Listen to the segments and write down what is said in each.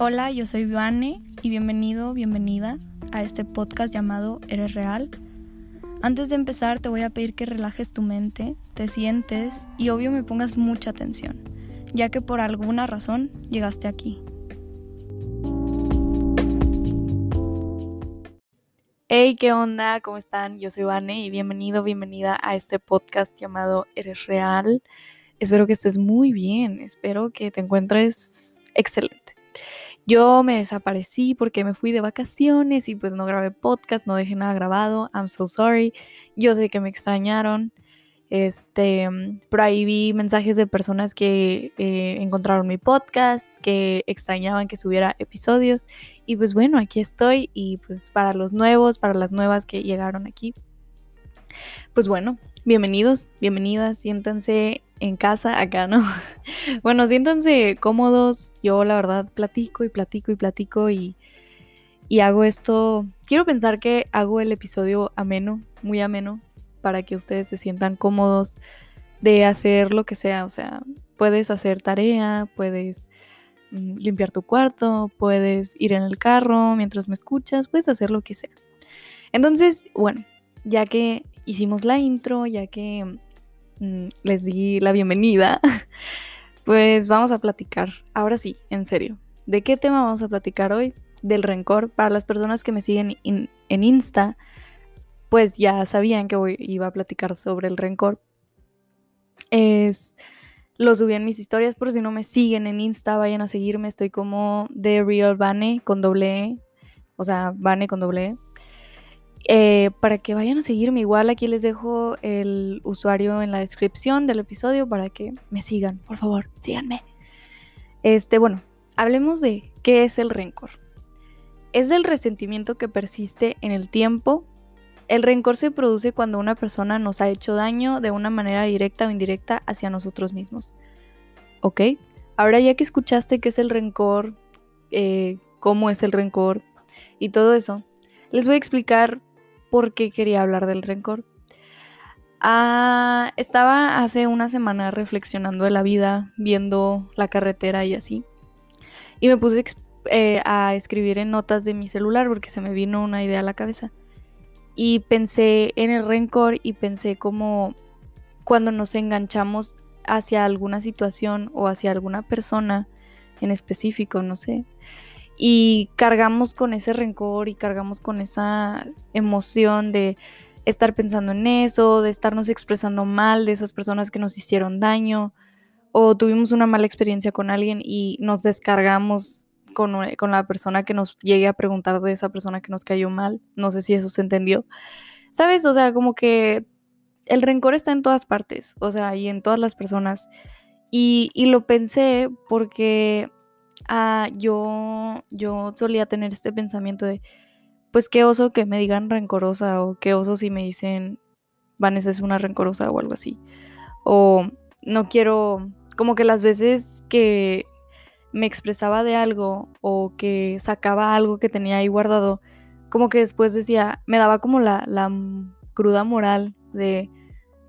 Hola, yo soy Vane y bienvenido, bienvenida a este podcast llamado Eres Real. Antes de empezar te voy a pedir que relajes tu mente, te sientes y obvio me pongas mucha atención, ya que por alguna razón llegaste aquí. Hey, ¿qué onda? ¿Cómo están? Yo soy Vane y bienvenido, bienvenida a este podcast llamado Eres Real. Espero que estés muy bien, espero que te encuentres excelente. Yo me desaparecí porque me fui de vacaciones y pues no grabé podcast, no dejé nada grabado. I'm so sorry. Yo sé que me extrañaron. Este, por ahí vi mensajes de personas que eh, encontraron mi podcast, que extrañaban que subiera episodios. Y pues bueno, aquí estoy. Y pues para los nuevos, para las nuevas que llegaron aquí, pues bueno, bienvenidos, bienvenidas, siéntanse en casa, acá no. bueno, siéntanse cómodos. Yo la verdad platico y platico y platico y, y hago esto. Quiero pensar que hago el episodio ameno, muy ameno, para que ustedes se sientan cómodos de hacer lo que sea. O sea, puedes hacer tarea, puedes mm, limpiar tu cuarto, puedes ir en el carro mientras me escuchas, puedes hacer lo que sea. Entonces, bueno, ya que hicimos la intro, ya que mm, les di la bienvenida, pues vamos a platicar. Ahora sí, en serio. ¿De qué tema vamos a platicar hoy? Del rencor. Para las personas que me siguen en Insta, pues ya sabían que iba a platicar sobre el rencor. Es lo subí en mis historias por si no me siguen en Insta, vayan a seguirme. Estoy como The Real Vane con doble E. O sea, Vane con doble E. Eh, para que vayan a seguirme. Igual aquí les dejo el usuario en la descripción del episodio para que me sigan. Por favor, síganme. Este, bueno, hablemos de qué es el rencor. Es el resentimiento que persiste en el tiempo. El rencor se produce cuando una persona nos ha hecho daño de una manera directa o indirecta hacia nosotros mismos. ¿Ok? Ahora ya que escuchaste qué es el rencor, eh, cómo es el rencor y todo eso, les voy a explicar por qué quería hablar del rencor. Ah, estaba hace una semana reflexionando de la vida, viendo la carretera y así. Y me puse eh, a escribir en notas de mi celular porque se me vino una idea a la cabeza. Y pensé en el rencor y pensé como cuando nos enganchamos hacia alguna situación o hacia alguna persona en específico, no sé y cargamos con ese rencor y cargamos con esa emoción de estar pensando en eso, de estarnos expresando mal de esas personas que nos hicieron daño o tuvimos una mala experiencia con alguien y nos descargamos con, con, la persona que nos llegue a preguntar de esa persona que nos cayó mal. No sé si eso se entendió. ¿Sabes? O sea, como que el rencor está en todas partes, o sea, y en todas las personas. Y, y lo pensé porque ah, yo, yo solía tener este pensamiento de, pues qué oso que me digan rencorosa o qué oso si me dicen Vanessa es una rencorosa o algo así. O no quiero, como que las veces que me expresaba de algo o que sacaba algo que tenía ahí guardado, como que después decía, me daba como la, la cruda moral de,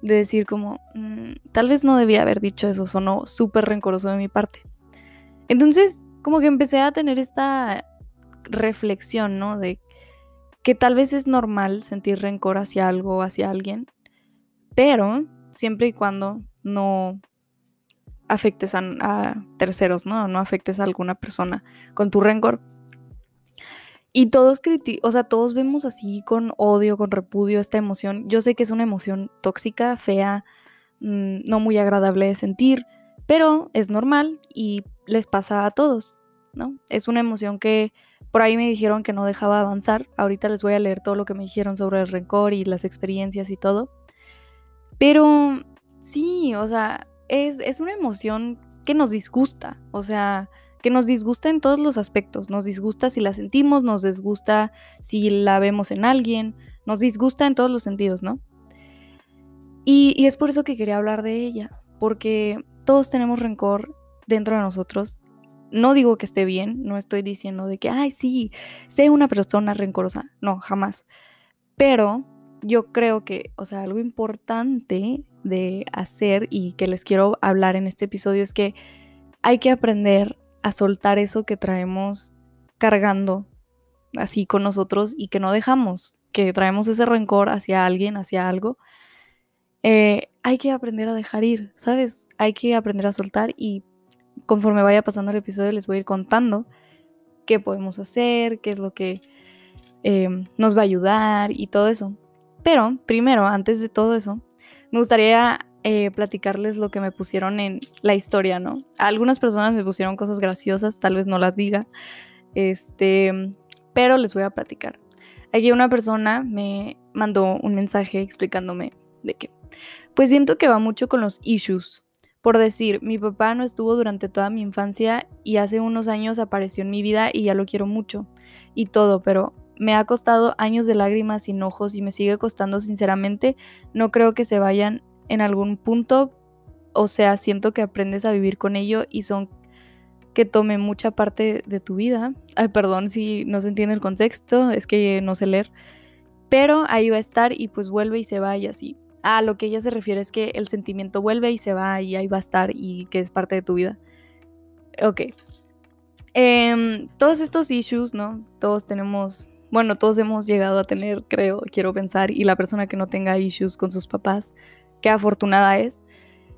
de decir como, mm, tal vez no debía haber dicho eso, sonó súper rencoroso de mi parte. Entonces, como que empecé a tener esta reflexión, ¿no? De que tal vez es normal sentir rencor hacia algo o hacia alguien, pero siempre y cuando no afectes a, terceros, ¿no? No afectes a alguna persona con tu rencor. Y todos o sea, todos vemos así con odio, con repudio esta emoción. Yo sé que es una emoción tóxica, fea, mm, no muy agradable de sentir, pero es normal y les pasa a todos, Es una emoción que por ahí me dijeron que no dejaba avanzar. Ahorita les voy a leer todo lo que me dijeron sobre el rencor y las experiencias y todo. Pero sí, o sea, es, es una emoción que nos disgusta, o sea, que nos disgusta en todos los aspectos. Nos disgusta si la sentimos, nos disgusta si la vemos en alguien, nos disgusta en todos los sentidos, ¿no? Y, y es por eso que quería hablar de ella, porque todos tenemos rencor dentro de nosotros. No digo que esté bien, no estoy diciendo de que, ay, sí, sé una persona rencorosa. No, jamás. Pero yo creo que, o sea, algo importante de hacer y que les quiero hablar en este episodio es que hay que aprender a soltar eso que traemos cargando así con nosotros y que no dejamos, que traemos ese rencor hacia alguien, hacia algo, eh, hay que aprender a dejar ir, ¿sabes? Hay que aprender a soltar y conforme vaya pasando el episodio les voy a ir contando qué podemos hacer, qué es lo que em, nos va a ayudar y todo eso. Pero primero, antes de todo eso, me gustaría eh, platicarles lo que me pusieron en la historia, ¿no? Algunas personas me pusieron cosas graciosas, tal vez no las diga, este, pero les voy a platicar. Aquí una persona me mandó un mensaje explicándome de que, pues siento que va mucho con los issues. Por decir, mi papá no estuvo durante toda mi infancia y hace unos años apareció en mi vida y ya lo quiero mucho y todo, pero me ha costado años de lágrimas y enojos y me sigue costando sinceramente. No creo que se vayan en algún punto. O sea, siento que aprendes a vivir con ello y son que tome mucha parte de tu vida. Ay, perdón si no se entiende el contexto, es que no sé leer. Pero ahí va a estar y pues vuelve y se va y así. A lo que ella se refiere es que el sentimiento vuelve y se va y ahí va a estar y que es parte de tu vida. Ok. Em, todos estos issues, ¿no? Todos tenemos bueno, todos hemos llegado a tener, creo, quiero pensar, y la persona que no tenga issues con sus papás, qué afortunada es.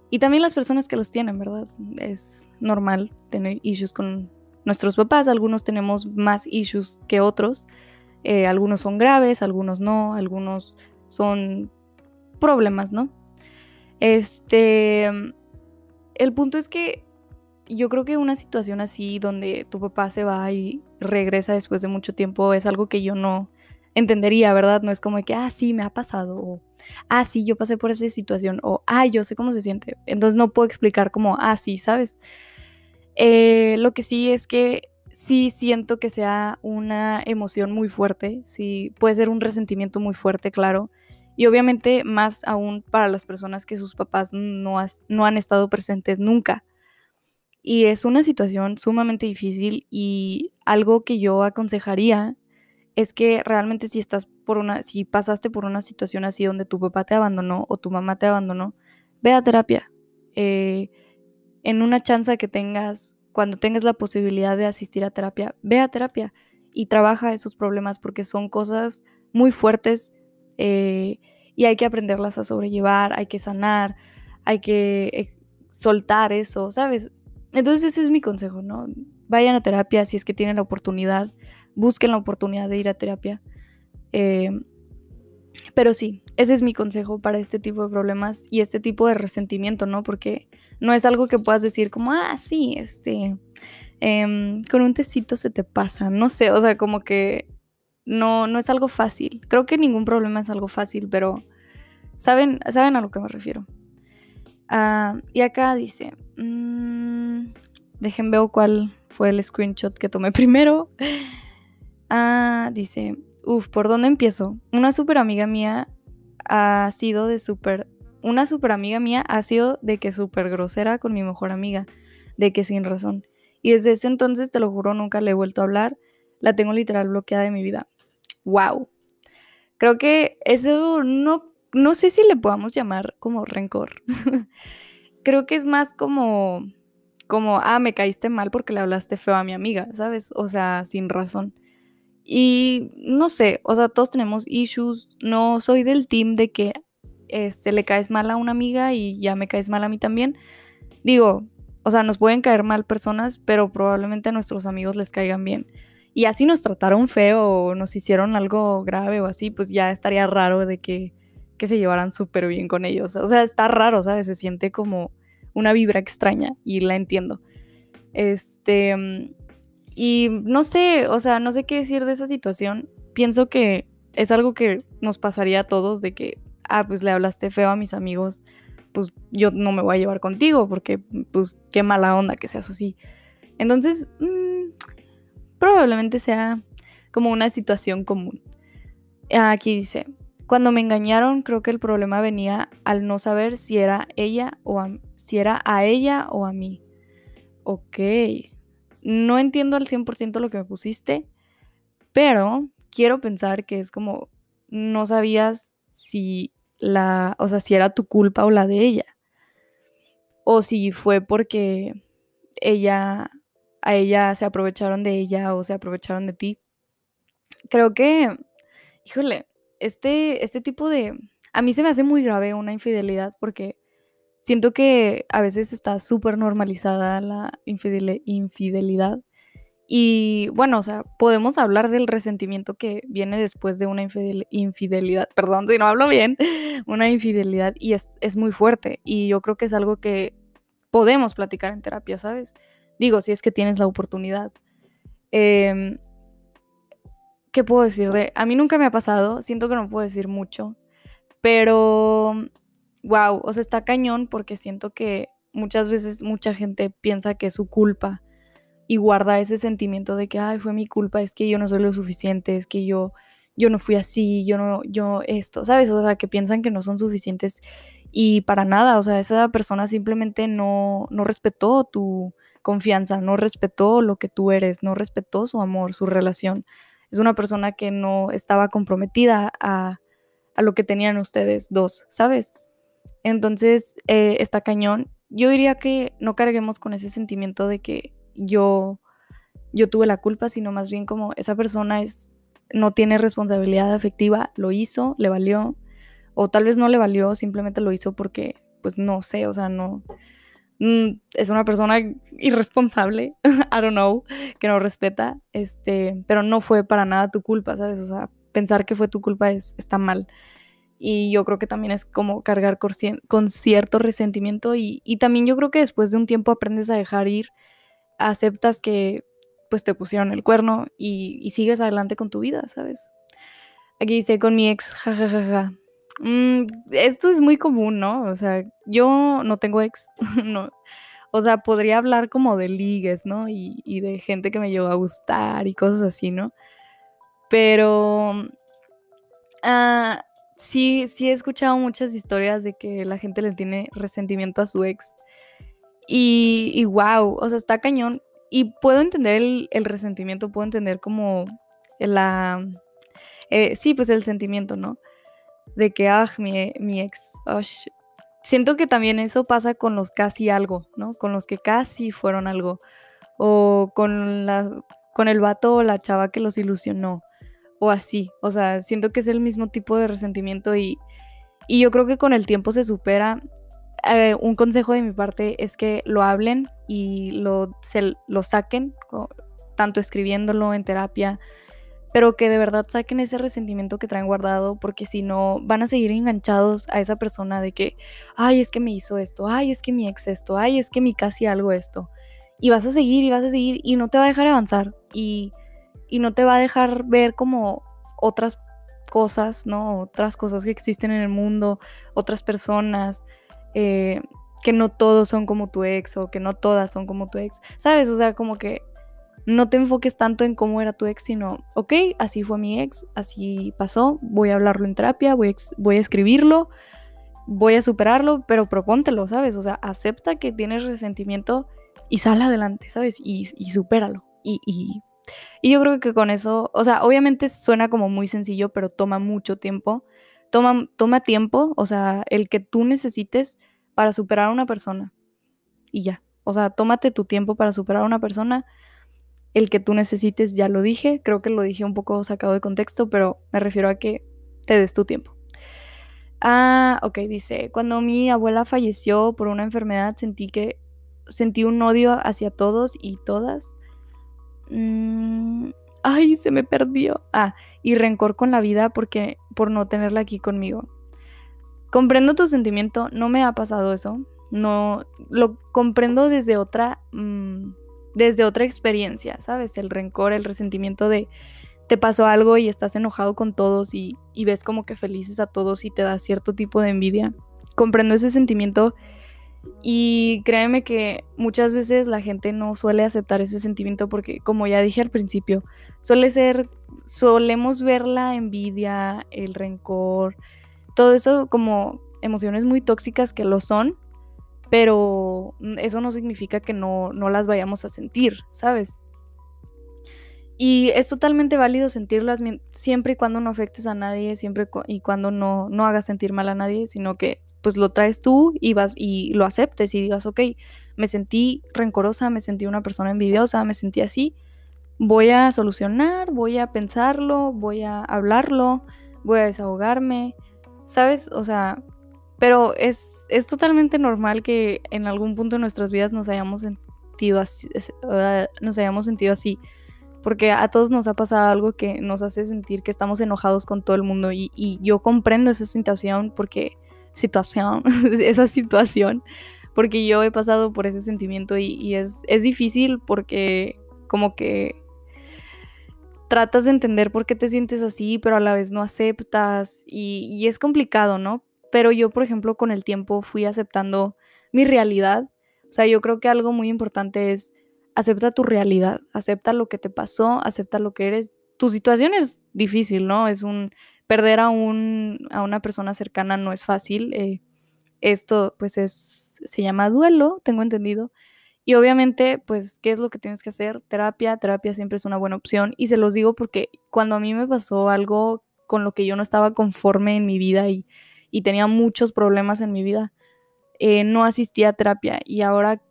Y también las personas que los tienen, ¿verdad? Es normal tener issues con nuestros papás, algunos tenemos más issues que otros, eh, algunos son graves, algunos no, algunos son problemas, ¿no? Este, el punto es que yo creo que una situación así donde tu papá se va y regresa después de mucho tiempo es algo que yo no entendería, ¿verdad? No es como que, ah, sí, me ha pasado, o, ah, sí, yo pasé por esa situación, o, ah, yo sé cómo se siente. Entonces no puedo explicar como, ah, sí, ¿sabes? Eh, lo que sí es que sí siento que sea una emoción muy fuerte, sí, puede ser un resentimiento muy fuerte, claro. Y obviamente más aún para las personas que sus papás no, no han estado presentes nunca. Y es una situación sumamente difícil y algo que yo aconsejaría es que realmente si estás por una, si pasaste por una situación así donde tu papá te abandonó o tu mamá te abandonó, ve a terapia. Eh, en una chance que tengas, cuando tengas la posibilidad de asistir a terapia, ve a terapia y trabaja esos problemas porque son cosas muy fuertes eh, y hay que aprenderlas a sobrellevar, hay que sanar, hay que soltar eso, ¿sabes? Entonces ese es mi consejo, ¿no? Vayan a terapia si es que tienen la oportunidad, busquen la oportunidad de ir a terapia. Eh, pero sí, ese es mi consejo para este tipo de problemas y este tipo de resentimiento, ¿no? Porque no es algo que puedas decir como, ah, sí, este, em, con un tecito se te pasa, no sé, o sea, como que no, no es algo fácil. Creo que ningún problema es algo fácil, pero saben, saben a lo que me refiero. Ah, y acá dice, mmm, dejen ver cuál fue el screenshot que tomé primero. Ah, dice, uff, ¿por dónde empiezo? Una super amiga mía ha sido de súper... Una super amiga mía ha sido de que súper grosera con mi mejor amiga, de que sin razón. Y desde ese entonces, te lo juro, nunca le he vuelto a hablar. La tengo literal bloqueada de mi vida. ¡Wow! Creo que eso no no sé si le podamos llamar como rencor. Creo que es más como, como, ah, me caíste mal porque le hablaste feo a mi amiga, ¿sabes? O sea, sin razón. Y no sé, o sea, todos tenemos issues. No soy del team de que este, le caes mal a una amiga y ya me caes mal a mí también. Digo, o sea, nos pueden caer mal personas, pero probablemente a nuestros amigos les caigan bien. Y así nos trataron feo o nos hicieron algo grave o así, pues ya estaría raro de que que se llevaran súper bien con ellos. O sea, está raro, ¿sabes? Se siente como una vibra extraña y la entiendo. Este, y no sé, o sea, no sé qué decir de esa situación. Pienso que es algo que nos pasaría a todos de que, ah, pues le hablaste feo a mis amigos, pues yo no me voy a llevar contigo porque, pues, qué mala onda que seas así. Entonces, mm, probablemente sea como una situación común. Aquí dice, cuando me engañaron, creo que el problema venía al no saber si era ella o a, si era a ella o a mí. Ok. No entiendo al 100% lo que me pusiste, pero quiero pensar que es como no sabías si la, o sea, si era tu culpa o la de ella. O si fue porque ella a ella se aprovecharon de ella o se aprovecharon de ti. Creo que, híjole, este, este tipo de... A mí se me hace muy grave una infidelidad porque siento que a veces está súper normalizada la infidelidad. Y bueno, o sea, podemos hablar del resentimiento que viene después de una infidelidad, perdón si no hablo bien, una infidelidad y es, es, muy fuerte. Y yo creo que es algo que podemos platicar en terapia, ¿sabes? Digo, si es que tienes la oportunidad. Eh, ¿Qué puedo decir de.? A mí nunca me ha pasado, siento que no puedo decir mucho, pero. Wow, o sea, está cañón porque siento que muchas veces mucha gente piensa que es su culpa y guarda ese sentimiento de que, ay, fue mi culpa, es que yo no soy lo suficiente, es que yo, yo no fui así, yo no, yo esto, ¿sabes? O sea, que piensan que no son suficientes y para nada, o sea, esa persona simplemente no, no respetó tu, confianza, no respetó lo que tú eres, no respetó su amor, su relación. Es una persona que no estaba comprometida a, lo que tenían ustedes dos, ¿sabes? Entonces, eh, está cañón. Yo diría que no carguemos con ese sentimiento de que yo, yo tuve la culpa, sino más bien como esa persona es, no tiene responsabilidad afectiva, lo hizo, le valió, o tal vez no le valió, simplemente lo hizo porque, pues no sé, o sea, no, es una persona irresponsable, I don't know, que no respeta, este, pero no fue para nada tu culpa, ¿sabes? O sea, pensar que fue tu culpa es, está mal. Y yo creo que también es como cargar con, cierto resentimiento y, también yo creo que después de un tiempo aprendes a dejar ir, aceptas que pues te pusieron el cuerno y, sigues adelante con tu vida, ¿sabes? Aquí dice con mi ex, jajajaja. Mm, esto es muy común, ¿no? O sea, yo no tengo ex, no. O sea, podría hablar como de ligues, ¿no? Y, de gente que me llegó a gustar y cosas así, ¿no? Pero ah, sí, sí he escuchado muchas historias de que la gente le tiene resentimiento a su ex. Y, y wow, o sea, está cañón. Y puedo entender el, resentimiento, puedo entender como la... Eh, sí, pues el sentimiento, ¿no? De que, ah, mi, ex, siento que también eso pasa con los casi algo, ¿no? Con los que casi fueron algo. O con, la, con el vato o la chava que los ilusionó. O así. O sea, siento que es el mismo tipo de resentimiento y, y yo creo que con el tiempo se supera. Eh, un consejo de mi parte es que lo hablen y lo, se, lo saquen, tanto escribiéndolo en terapia, pero que de verdad saquen ese resentimiento que traen guardado, porque si no, van a seguir enganchados a esa persona de que, ay, es que me hizo esto, ay, es que mi ex esto, ay, es que mi casi algo esto. Y vas a seguir y vas a seguir y no te va a dejar avanzar y, y no te va a dejar ver como otras cosas, ¿no? Otras cosas que existen en el mundo, otras personas, eh, que no todos son como tu ex o que no todas son como tu ex, ¿sabes? O sea, como que no te enfoques tanto en cómo era tu ex, sino, ok, así fue mi ex, así pasó, voy a hablarlo en terapia, voy a, voy a escribirlo, voy a superarlo, pero propóntelo, ¿sabes? O sea, acepta que tienes resentimiento y sal adelante, ¿sabes? Y, y supéralo. Y, y, y, yo creo que con eso, o sea, obviamente suena como muy sencillo, pero toma mucho tiempo. Toma, toma tiempo, o sea, el que tú necesites para superar a una persona. Y ya. O sea, tómate tu tiempo para superar a una persona el que tú necesites, ya lo dije, creo que lo dije un poco sacado de contexto, pero me refiero a que te des tu tiempo. Ah, ok, dice, cuando mi abuela falleció por una enfermedad sentí que sentí un odio hacia todos y todas. Mm, ay, se me perdió. Ah, y rencor con la vida porque por no tenerla aquí conmigo. Comprendo tu sentimiento, no me ha pasado eso. No, lo comprendo desde otra mm, desde otra experiencia, ¿sabes? El rencor, el resentimiento de te pasó algo y estás enojado con todos y, ves como que felices a todos y te da cierto tipo de envidia. Comprendo ese sentimiento y créeme que muchas veces la gente no suele aceptar ese sentimiento porque, como ya dije al principio, suele ser, solemos ver la envidia, el rencor, todo eso como emociones muy tóxicas que lo son, pero eso no significa que no, las vayamos a sentir, ¿sabes? Y es totalmente válido sentirlas siempre y cuando no afectes a nadie, siempre y cuando no, no hagas sentir mal a nadie, sino que pues lo traes tú y vas y lo aceptes y digas, ok, me sentí rencorosa, me sentí una persona envidiosa, me sentí así, voy a solucionar, voy a pensarlo, voy a hablarlo, voy a desahogarme, ¿sabes? O sea, pero es, es totalmente normal que en algún punto de nuestras vidas nos hayamos sentido así, ah, nos hayamos sentido así. Porque a todos nos ha pasado algo que nos hace sentir que estamos enojados con todo el mundo. Y, y yo comprendo esa situación porque situación, esa situación, porque yo he pasado por ese sentimiento y, es, es difícil porque como que tratas de entender por qué te sientes así, pero a la vez no aceptas y, y, es complicado, ¿no? Pero yo, por ejemplo, con el tiempo fui aceptando mi realidad. O sea, yo creo que algo muy importante es acepta tu realidad, acepta lo que te pasó, acepta lo que eres. Tu situación es difícil, ¿no? Es un perder a, un, a una persona cercana no es fácil. Eh, esto pues es, se llama duelo, tengo entendido. Y obviamente, pues, ¿qué es lo que tienes que hacer? Terapia, terapia siempre es una buena opción. Y se los digo porque cuando a mí me pasó algo con lo que yo no estaba conforme en mi vida y, y tenía muchos problemas en mi vida, eh, no asistía a terapia. Y ahora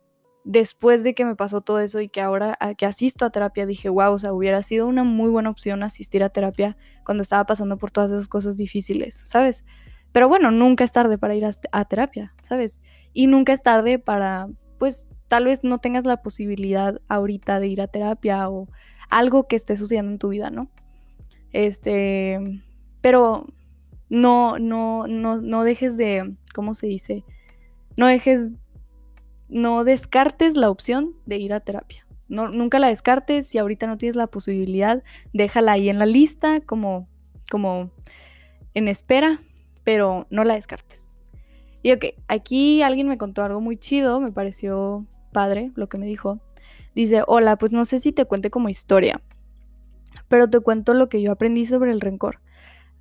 después de que me pasó todo eso y que ahora que asisto a terapia dije, wow, o sea, hubiera sido una muy buena opción asistir a terapia cuando estaba pasando por todas esas cosas difíciles, ¿sabes? Pero bueno, nunca es tarde para ir a, terapia, ¿sabes? Y nunca es tarde para, pues, tal vez no tengas la posibilidad ahorita de ir a terapia o algo que esté sucediendo en tu vida, ¿no? Este, pero no, no, no, no dejes de, ¿cómo se dice? No dejes no descartes la opción de ir a terapia. No, nunca la descartes, si ahorita no tienes la posibilidad, déjala ahí en la lista como, como en espera, pero no la descartes. Y ok, aquí alguien me contó algo muy chido, me pareció padre lo que me dijo. Dice, hola, pues no sé si te cuente como historia, pero te cuento lo que yo aprendí sobre el rencor.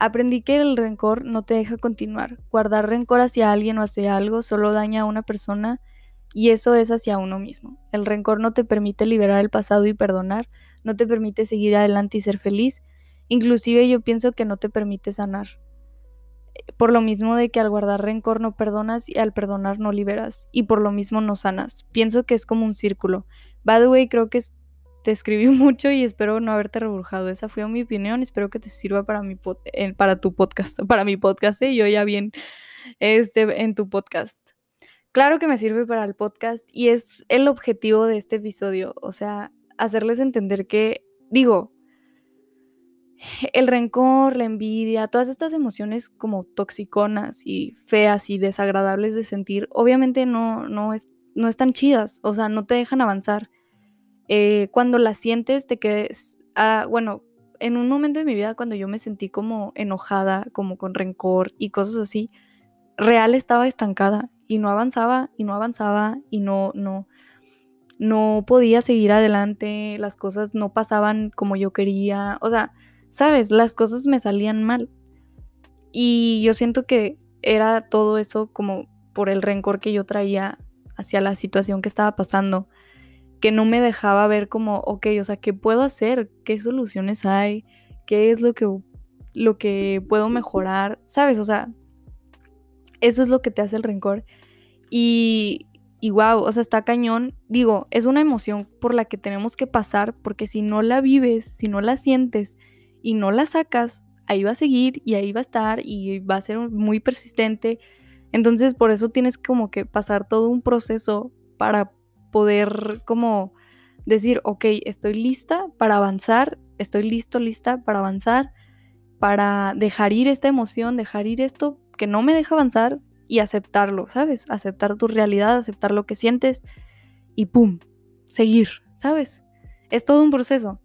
Aprendí que el rencor no te deja continuar. Guardar rencor hacia alguien o hacia algo solo daña a una persona y eso es hacia uno mismo. El rencor no te permite liberar el pasado y perdonar, no te permite seguir adelante y ser feliz. Inclusive yo pienso que no te permite sanar. Por lo mismo de que al guardar rencor no perdonas y al perdonar no liberas. Y por lo mismo no sanas. Pienso que es como un círculo. By the way, creo que te escribí mucho y espero no haberte reburjado. Esa fue mi opinión. Espero que te sirva para, mi para tu podcast. Para mi podcast, ¿eh? yo ya bien este, en tu podcast. Claro que me sirve para el podcast y es el objetivo de este episodio, o sea, hacerles entender que, digo, el rencor, la envidia, todas estas emociones como toxiconas y feas y desagradables de sentir, obviamente no, no, es, no están chidas, o sea, no te dejan avanzar. Eh, cuando las sientes, te quedes, ah, bueno, en un momento de mi vida cuando yo me sentí como enojada, como con rencor y cosas así, real estaba estancada y no avanzaba y no avanzaba y no, no, no podía seguir adelante, las cosas no pasaban como yo quería, o sea, sabes, las cosas me salían mal. Y yo siento que era todo eso como por el rencor que yo traía hacia la situación que estaba pasando, que no me dejaba ver como, ok, o sea, ¿qué puedo hacer? ¿Qué soluciones hay? ¿Qué es lo que, lo que puedo mejorar? ¿Sabes? O sea, eso es lo que te hace el rencor. Y, y wow, o sea, está cañón. Digo, es una emoción por la que tenemos que pasar porque si no la vives, si no la sientes y no la sacas, ahí va a seguir y ahí va a estar y va a ser muy persistente. Entonces, por eso tienes como que pasar todo un proceso para poder como decir, ok, estoy lista para avanzar, estoy listo, lista para avanzar, para dejar ir esta emoción, dejar ir esto que no me deja avanzar y aceptarlo, ¿sabes? Aceptar tu realidad, aceptar lo que sientes y ¡pum! Seguir, ¿sabes? Es todo un proceso.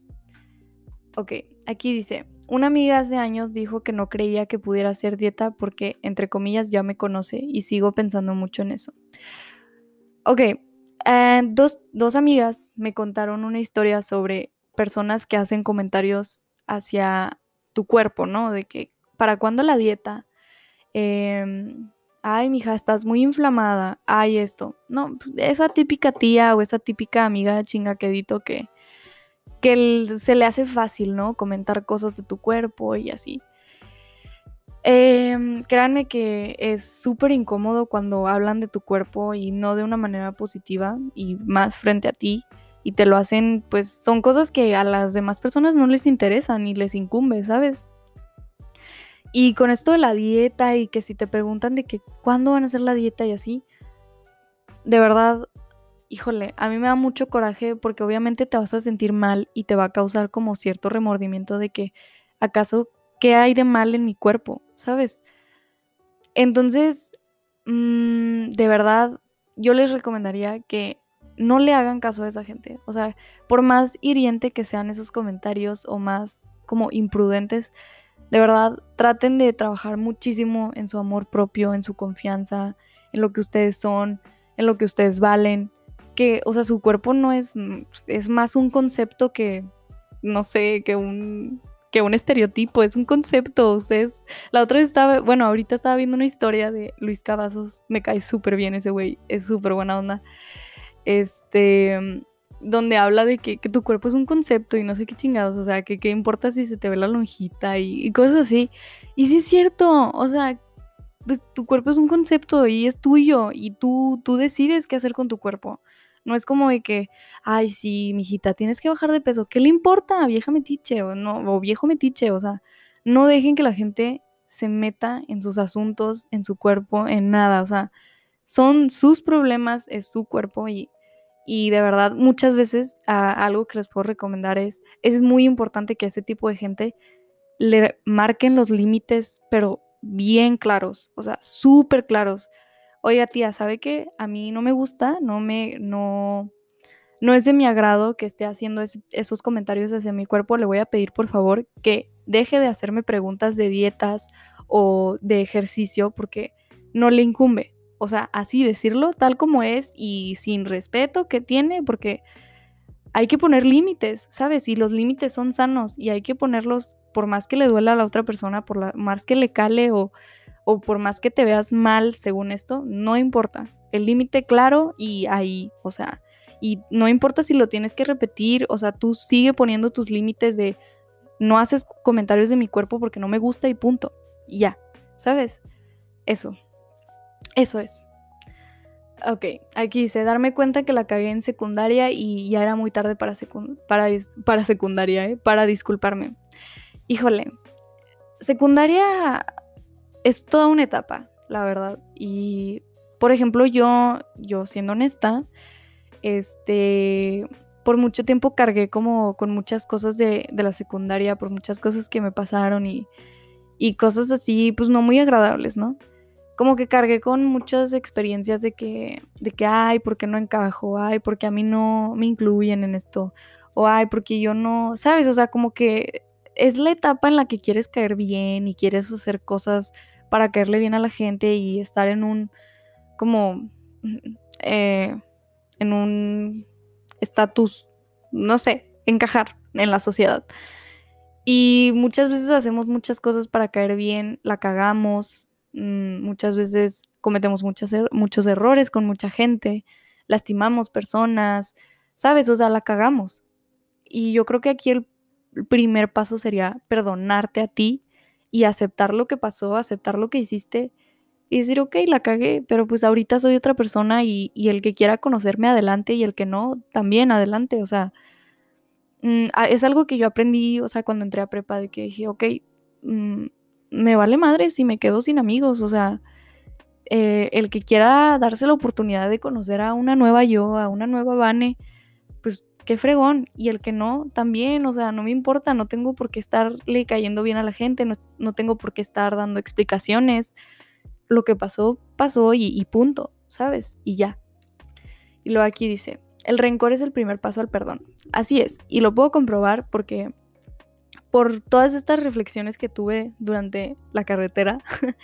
Ok, aquí dice, una amiga hace años dijo que no creía que pudiera hacer dieta porque, entre comillas, ya me conoce y sigo pensando mucho en eso. Ok, eh, dos, dos amigas me contaron una historia sobre personas que hacen comentarios hacia tu cuerpo, ¿no? De que, ¿para cuándo la dieta? Em, ay, mija, estás muy inflamada, ay, esto. No, pues, esa típica tía o esa típica amiga chingaquedito que, que se le hace fácil, ¿no? Comentar cosas de tu cuerpo y así. Em, créanme que es súper incómodo cuando hablan de tu cuerpo y no de una manera positiva y más frente a ti y te lo hacen, pues son cosas que a las demás personas no les interesan ni les incumbe, ¿sabes? Y con esto de la dieta y que si te preguntan de que cuándo van a hacer la dieta y así, de verdad, híjole, a mí me da mucho coraje porque obviamente te vas a sentir mal y te va a causar como cierto remordimiento de que acaso qué hay de mal en mi cuerpo, ¿sabes? Entonces, mmm, de verdad, yo les recomendaría que no le hagan caso a esa gente. O sea, por más hiriente que sean esos comentarios o más como imprudentes, de verdad traten de trabajar muchísimo en su amor propio, en su confianza, en lo que ustedes son, en lo que ustedes valen. Que, o sea, su cuerpo no es, es más un concepto que, no sé, que un, que un estereotipo, es un concepto. Ustedes, la otra vez estaba, bueno, ahorita estaba viendo una historia de Luis Cavazos, me cae súper bien ese güey, es súper buena onda este, donde habla de que, tu cuerpo es un concepto y no sé qué chingados, o sea, que qué importa si se te ve la lonjita y, cosas así. Y sí es cierto, o sea, pues tu cuerpo es un concepto y es tuyo y tú, tú decides qué hacer con tu cuerpo. No es como de que, ay, sí, mijita, tienes que bajar de peso. ¿Qué le importa, vieja metiche o, no, o viejo metiche? O sea, no dejen que la gente se meta en sus asuntos, en su cuerpo, en nada. O sea, son sus problemas, es su cuerpo y y de verdad, muchas veces algo que les puedo recomendar es, es muy importante que ese tipo de gente le marquen los límites, pero bien claros, o sea, súper claros. Oiga, tía, ¿sabe qué? A mí no me gusta, no me, no, no es de mi agrado que esté haciendo esos comentarios hacia mi cuerpo. Le voy a pedir, por favor, que deje de hacerme preguntas de dietas o de ejercicio porque no le incumbe o sea, así decirlo tal como es y sin respeto que tiene, porque hay que poner límites, ¿sabes? Y los límites son sanos y hay que ponerlos por más que le duela a la otra persona, por más que le cale o, o por más que te veas mal según esto, no importa. El límite claro y ahí, o sea, y no importa si lo tienes que repetir, o sea, tú sigue poniendo tus límites de no haces comentarios de mi cuerpo porque no me gusta y punto. Y ya, ¿sabes? Eso. Eso es. Ok, aquí dice, darme cuenta que la cagué en secundaria y ya era muy tarde para, para, para secundaria, ¿eh? para disculparme. Híjole, secundaria es toda una etapa, la verdad. Y, por ejemplo, yo, yo siendo honesta, este, por mucho tiempo cargué como con muchas cosas de, de la secundaria, por muchas cosas que me pasaron y, y cosas así, pues no muy agradables, ¿no? como que cargué con muchas experiencias de que, de que, ay, ¿por qué no encajo? Ay, porque a mí no me incluyen en esto. O ay, porque yo no, ¿sabes? O sea, como que es la etapa en la que quieres caer bien y quieres hacer cosas para caerle bien a la gente y estar en un, como, eh, en un estatus, no sé, encajar en la sociedad. Y muchas veces hacemos muchas cosas para caer bien, la cagamos, Mm, muchas veces cometemos muchos, er-, muchos errores con mucha gente, lastimamos personas, ¿sabes? O sea, la cagamos. Y yo creo que aquí el primer paso sería perdonarte a ti y aceptar lo que pasó, aceptar lo que hiciste y decir, ok, la cagué, pero pues ahorita soy otra persona y, el que quiera conocerme adelante y el que no, también adelante. O sea, mm, es algo que yo aprendí, o sea, cuando entré a prepa, de que dije, ok, mm, me vale madre si me quedo sin amigos, o sea, eh, el que quiera darse la oportunidad de conocer a una nueva yo, a una nueva Vane, qué fregón, y el que no, también, o sea, no me importa, no tengo por qué estarle cayendo bien a la gente, no, tengo por qué estar dando explicaciones, lo que pasó, pasó y, y punto, ¿sabes? Y ya. Y luego aquí dice, el rencor es el primer paso al perdón. Así es, y lo puedo comprobar porque por todas estas reflexiones que tuve durante la carretera,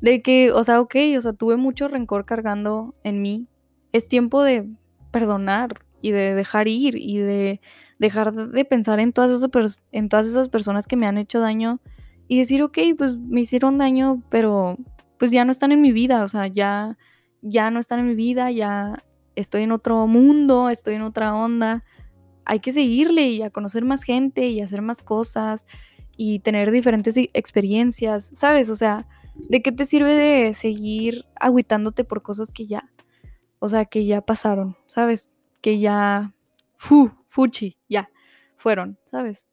de que, o sea, ok, o sea, tuve mucho rencor cargando en mí. Es tiempo de perdonar y de dejar ir y de dejar de pensar en todas esas, en todas esas personas que me han hecho daño y decir, ok, pues me hicieron daño, pero pues ya no están en mi vida, o sea, ya, ya no están en mi vida, ya estoy en otro mundo, estoy en otra onda hay que seguirle y a conocer más gente y hacer más cosas y tener diferentes experiencias, ¿sabes? O sea, ¿de qué te sirve de seguir agüitándote por cosas que ya, o sea, que ya pasaron, ¿sabes? Que ya, fu, fuchi, ya, fueron, ¿sabes?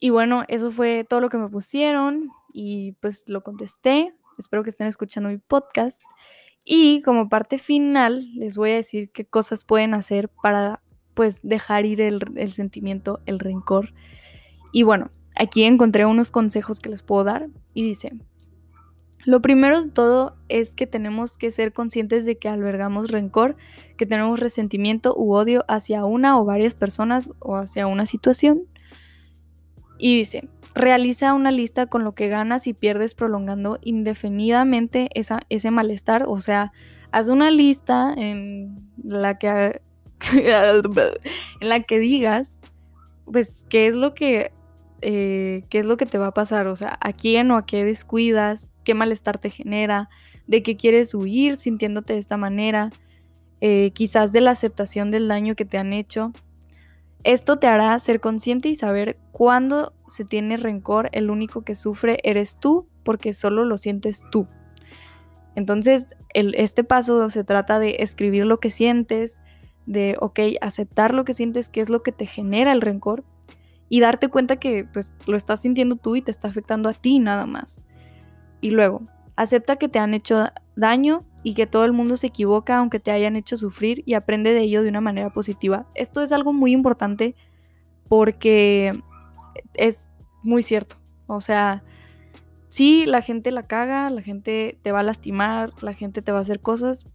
Y bueno, eso fue todo lo que me pusieron y pues lo contesté. Espero que estén escuchando mi podcast. Y como parte final, les voy a decir qué cosas pueden hacer para pues dejar ir el, el sentimiento, el rencor. Y bueno, aquí encontré unos consejos que les puedo dar y dice, lo primero de todo es que tenemos que ser conscientes de que albergamos rencor, que tenemos resentimiento u odio hacia una o varias personas o hacia una situación. Y dice, realiza una lista con lo que ganas y pierdes prolongando indefinidamente esa, ese malestar. O sea, haz una lista en la que, en la que digas, pues, qué es lo que eh, qué es lo que te va a pasar, o sea, a quién o a qué descuidas, qué malestar te genera, de qué quieres huir sintiéndote de esta manera, eh, quizás de la aceptación del daño que te han hecho. Esto te hará ser consciente y saber cuándo se tiene rencor, el único que sufre eres tú, porque solo lo sientes tú. Entonces, este paso se trata de escribir lo que sientes, de, ok, aceptar lo que sientes, qué es lo que te genera el rencor, y darte cuenta que pues lo estás sintiendo tú y te está afectando a ti nada más. Y luego, acepta que te han hecho daño y que todo el mundo se equivoca aunque te hayan hecho sufrir y aprende de ello de una manera positiva. Esto es algo muy importante porque es muy cierto. O sea, sí, la gente la caga, la gente te va a lastimar, la gente te va a hacer cosas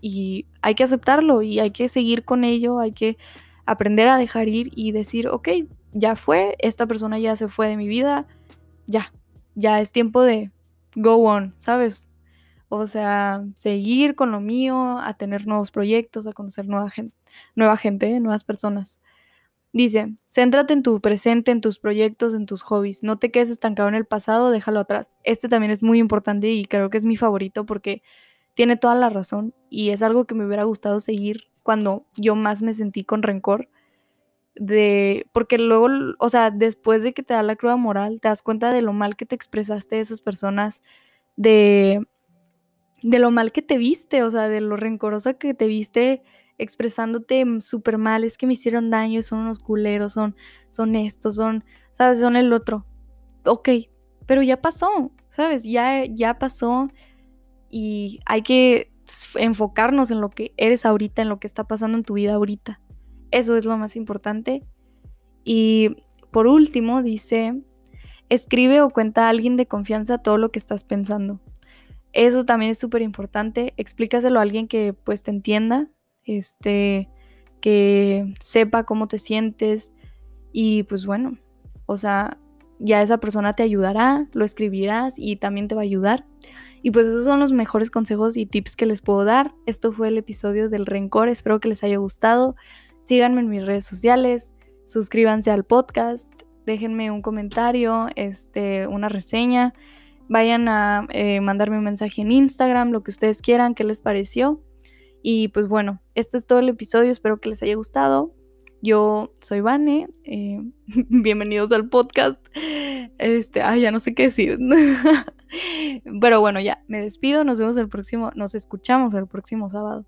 y hay que aceptarlo y hay que seguir con ello, hay que aprender a dejar ir y decir, ok, ya fue, esta persona ya se fue de mi vida, ya, ya es tiempo de go on, ¿sabes? O sea, seguir con lo mío, a tener nuevos proyectos, a conocer nueva gente, nueva gente, nuevas personas. Dice, céntrate en tu presente, en tus proyectos, en tus hobbies. No te quedes estancado en el pasado, déjalo atrás. Este también es muy importante y creo que es mi favorito porque tiene toda la razón y es algo que me hubiera gustado seguir cuando yo más me sentí con rencor de, porque luego, o sea, después de que te da la cruda moral, te das cuenta de lo mal que te expresaste de esas personas, de, de lo mal que te viste, o sea, de lo rencorosa que te viste expresándote súper mal, es que me hicieron daño, son unos culeros, son, son estos, son, ¿sabes? Son el otro. Ok, pero ya pasó, ¿sabes? Ya, ya pasó y hay que enfocarnos en lo que eres ahorita, en lo que está pasando en tu vida ahorita. Eso es lo más importante. Y por último, dice, escribe o cuenta a alguien de confianza todo lo que estás pensando. Eso también es súper importante. Explícaselo a alguien que pues te entienda, este, que sepa cómo te sientes y pues bueno, o sea, ya esa persona te ayudará, lo escribirás y también te va a ayudar. Y pues esos son los mejores consejos y tips que les puedo dar. Esto fue el episodio del rencor, espero que les haya gustado. Síganme en mis redes sociales, suscríbanse al podcast, déjenme un comentario, este, una reseña, vayan a eh, mandarme un mensaje en Instagram, lo que ustedes quieran, qué les pareció. Y pues bueno, esto es todo el episodio, espero que les haya gustado. Yo soy Vane, eh, bienvenidos al podcast. Este, ay, ya no sé qué decir. Pero bueno, ya, me despido, nos vemos el próximo, nos escuchamos el próximo sábado.